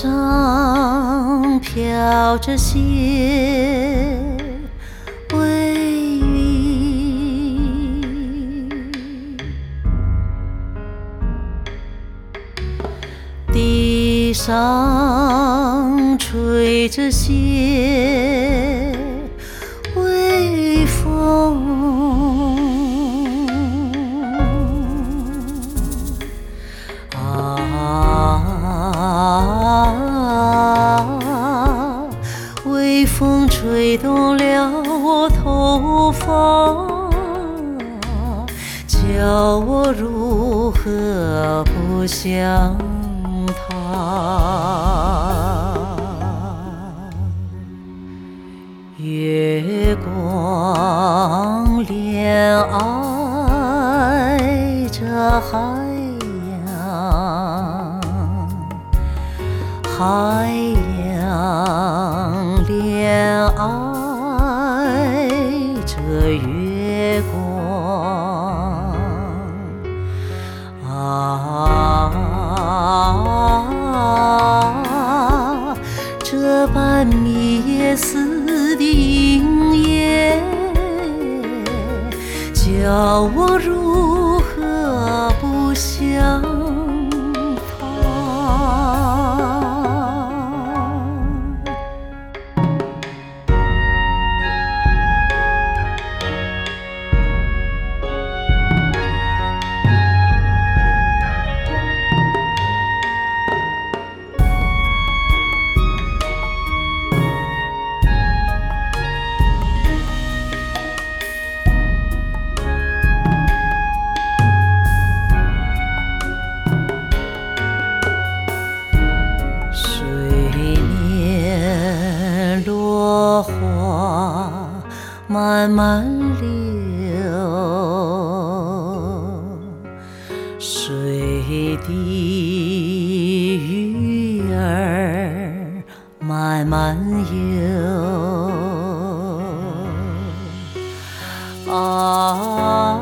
上飘着些，微雨；地上吹着些，微风。啊，吹动了我头发，叫我如何不想他？月光这般灭死的音乐，叫我如何不想慢慢流，水底鱼儿慢慢游。啊，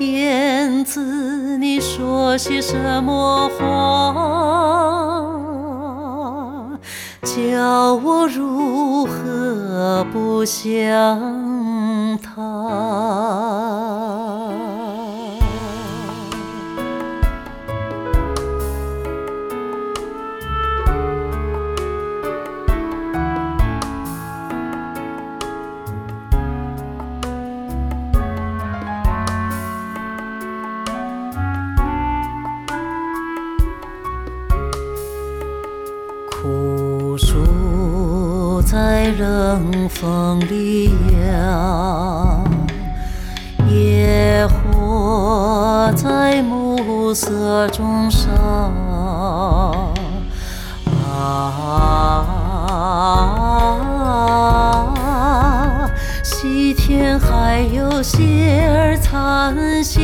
燕子，你说些什么话？叫我如何不想暮色中烧。啊，西天还有雪儿残笑。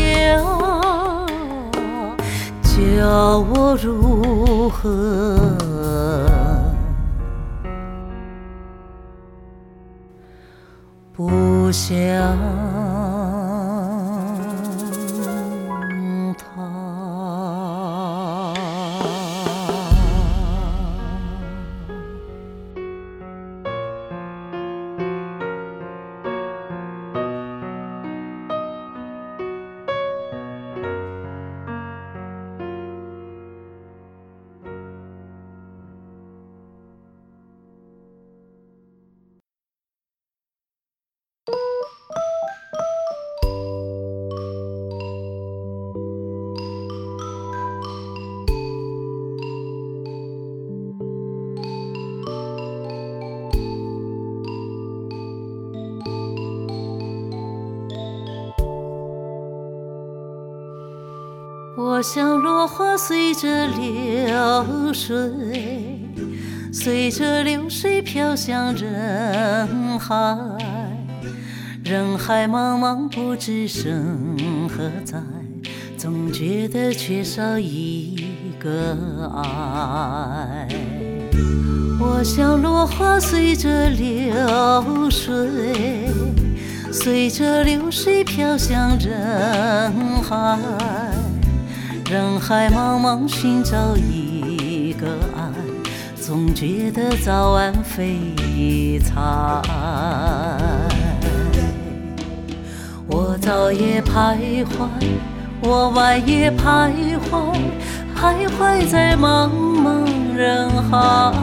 叫我如何不想我像落花随着流水，随着流水飘向人海。人海茫茫，不知身何在，总觉得缺少一个爱。我像落花随着流水，随着流水飘向人海。人海茫茫寻找一个爱，总觉得早晚非彩。我早也徘徊，我晚也徘徊，徘徊在茫茫人海。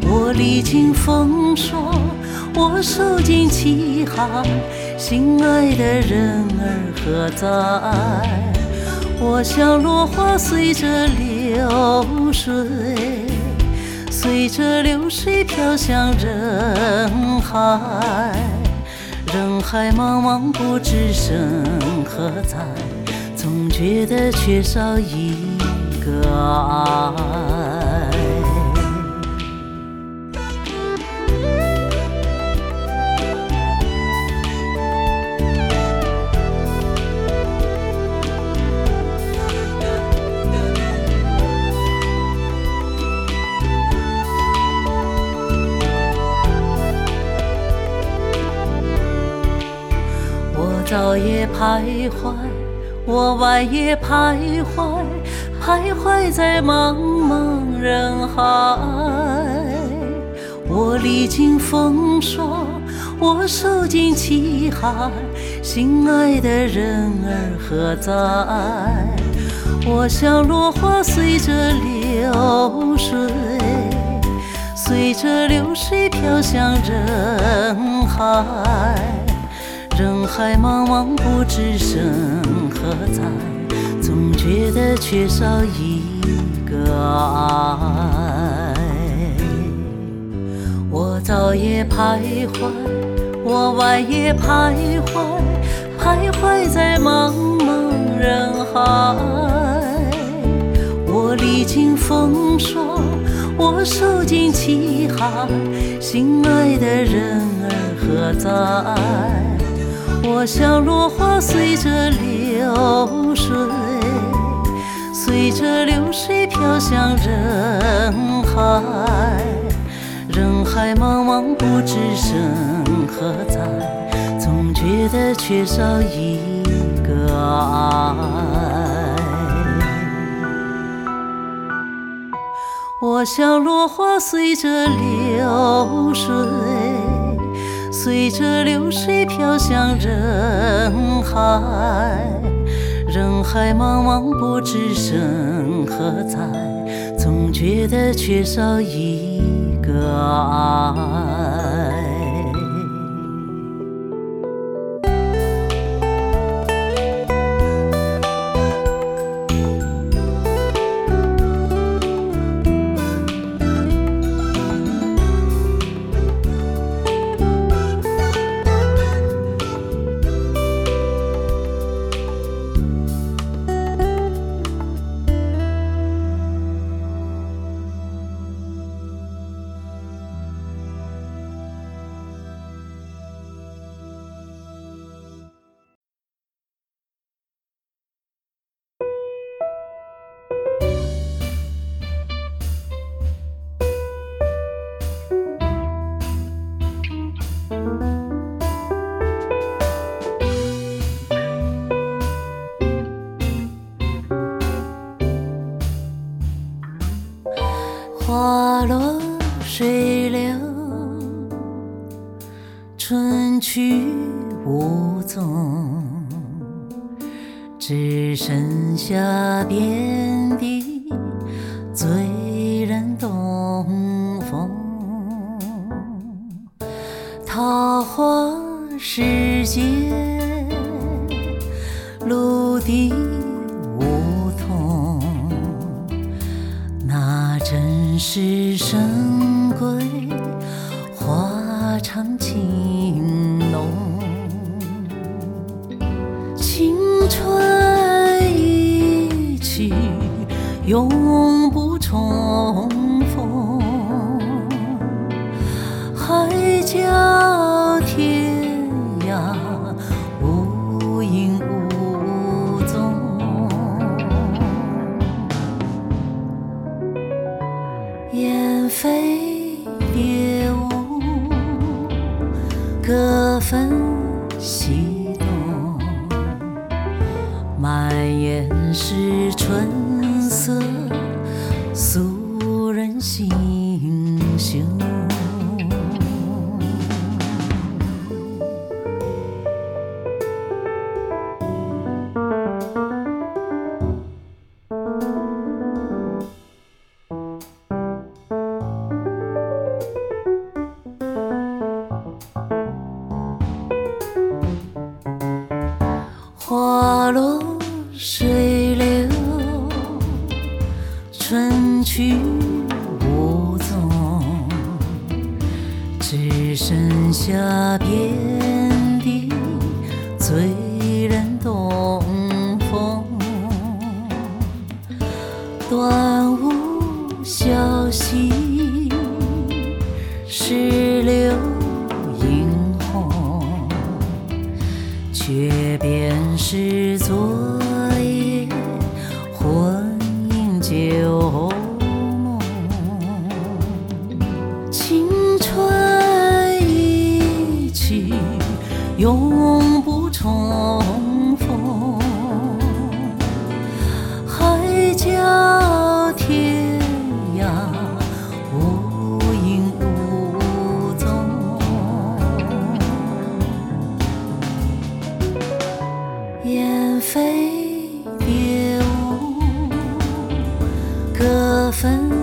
我历经风霜，我受尽凄寒，心爱的人儿何在？我像落花随着流水，随着流水飘向人海。人海茫茫，不知身何在，总觉得缺少一个爱。徘徊，我晚也徘徊，徘徊在茫茫人海。我历经风霜，我受尽凄寒，心爱的人儿何在？我像落花随着流水，随着流水飘向人海。人海茫茫，不知身何在，总觉得缺少一个爱。我早也徘徊，我晚也徘徊，徘徊在茫茫人海。我历经风霜，我受尽凄寒，心爱的人儿何在？我像落花随着流水，随着流水飘向人海。人海茫茫，不知身何在，总觉得缺少一个爱。我像落花随着流水。随着流水飘向人海，人海茫茫，不知身何在，总觉得缺少一个爱。花落水流，春去无踪，只剩下遍地醉人东风。桃花时节，露滴。深闺花长情浓，青春一去永不重各分西东。满眼是春别飞蝶舞，各分